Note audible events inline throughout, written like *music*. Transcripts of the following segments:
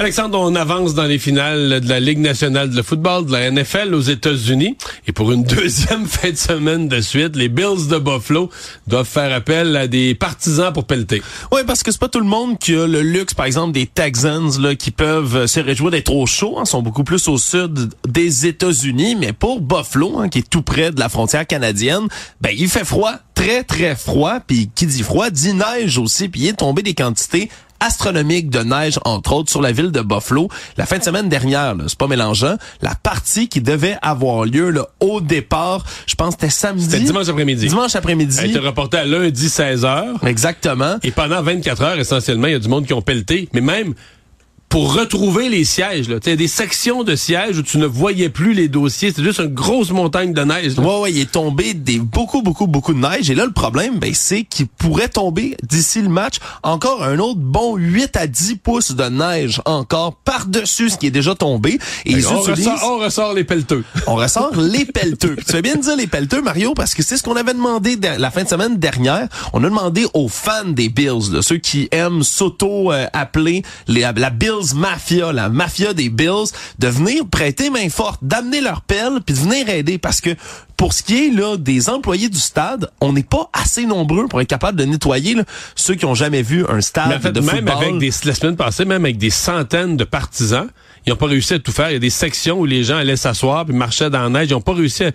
Alexandre, on avance dans les finales de la Ligue nationale de football, de la NFL aux États-Unis. Et pour une *laughs* deuxième fin de semaine de suite, les Bills de Buffalo doivent faire appel à des partisans pour pelleter. Oui, parce que c'est pas tout le monde qui a le luxe, par exemple, des Texans là, qui peuvent se réjouir d'être au chaud. Hein, sont beaucoup plus au sud des États-Unis. Mais pour Buffalo, hein, qui est tout près de la frontière canadienne, ben il fait froid, très très froid. Puis qui dit froid dit neige aussi. Puis il est tombé des quantités astronomique de neige, entre autres, sur la ville de Buffalo. La fin de semaine dernière, c'est pas mélangeant, la partie qui devait avoir lieu là, au départ, je pense que c'était samedi. C'était dimanche après-midi. Dimanche après-midi. Elle était reportée à lundi 16h. Exactement. Et pendant 24 heures, essentiellement, il y a du monde qui ont pelleté. Mais même pour retrouver les sièges. Là. Il y a des sections de sièges où tu ne voyais plus les dossiers. C'est juste une grosse montagne de neige. Là. Ouais, ouais, il est tombé des beaucoup, beaucoup, beaucoup de neige. Et là, le problème, ben, c'est qu'il pourrait tomber d'ici le match encore un autre bon 8 à 10 pouces de neige encore par-dessus ce qui est déjà tombé. Et ben, on, ressort, on, ressort, les pelleteux. On ressort les pelleteux. tu fais bien dire les pelleteux, Mario, parce que c'est ce qu'on avait demandé la fin de semaine dernière. On a demandé aux fans des Bills, là, ceux qui aiment s'auto-appeler les, la Bills Mafia, la mafia des Bills, de venir prêter main forte, d'amener leur pelle, puis de venir aider. Parce que pour ce qui est là des employés du stade, on n'est pas assez nombreux pour être capable de nettoyer ceux qui ont jamais vu un stade de même football. avec des la semaine passée, même avec des centaines de partisans, ils n'ont pas réussi à tout faire. Il y a des sections où les gens allaient s'asseoir puis marchaient dans la neige. Ils n'ont pas réussi. À...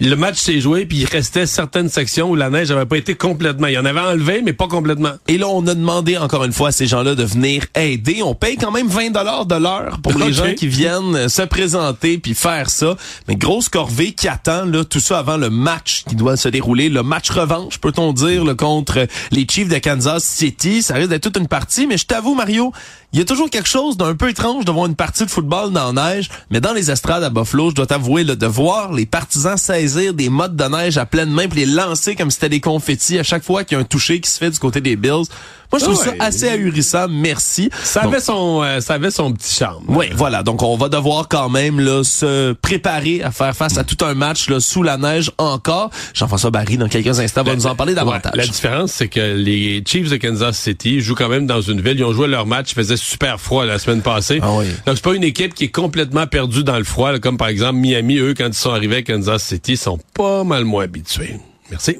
Le match s'est joué puis il restait certaines sections où la neige n'avait pas été complètement. Il y en avait enlevé, mais pas complètement. Et là, on a demandé encore une fois à ces gens-là de venir aider. On paye quand même 20 dollars de l'heure pour les *laughs* gens qui viennent se présenter puis faire ça. Mais grosse corvée qui attend là tout ça avant le match qui doit se dérouler, le match revanche, peut-on dire, le contre les Chiefs de Kansas City. Ça risque d'être toute une partie. Mais je t'avoue, Mario, il y a toujours quelque chose d'un peu étrange de voir une partie de football dans la neige, mais dans les estrades à Buffalo, je dois t'avouer, de voir les partisans saisir des mottes de neige à pleine main puis les lancer comme si c'était des confettis à chaque fois qu'il y a un toucher qui se fait du côté des Bills. Moi, je trouve ça assez ahurissant. Merci. Ça avait son, euh, ça avait son petit charme. Oui, voilà. Donc, on va devoir quand même là, se préparer à faire face à tout un match là, sous la neige encore. Jean-François Barry, dans quelques instants, va nous en parler davantage. la différence, c'est que les Chiefs de Kansas City jouent quand même dans une ville. Ils ont joué leur match. Il faisait super froid la semaine passée. Ah oui. Donc, c'est pas une équipe qui est complètement perdue dans le froid. comme par exemple Miami, eux, quand ils sont arrivés à Kansas City, sont pas mal moins habitués. Merci.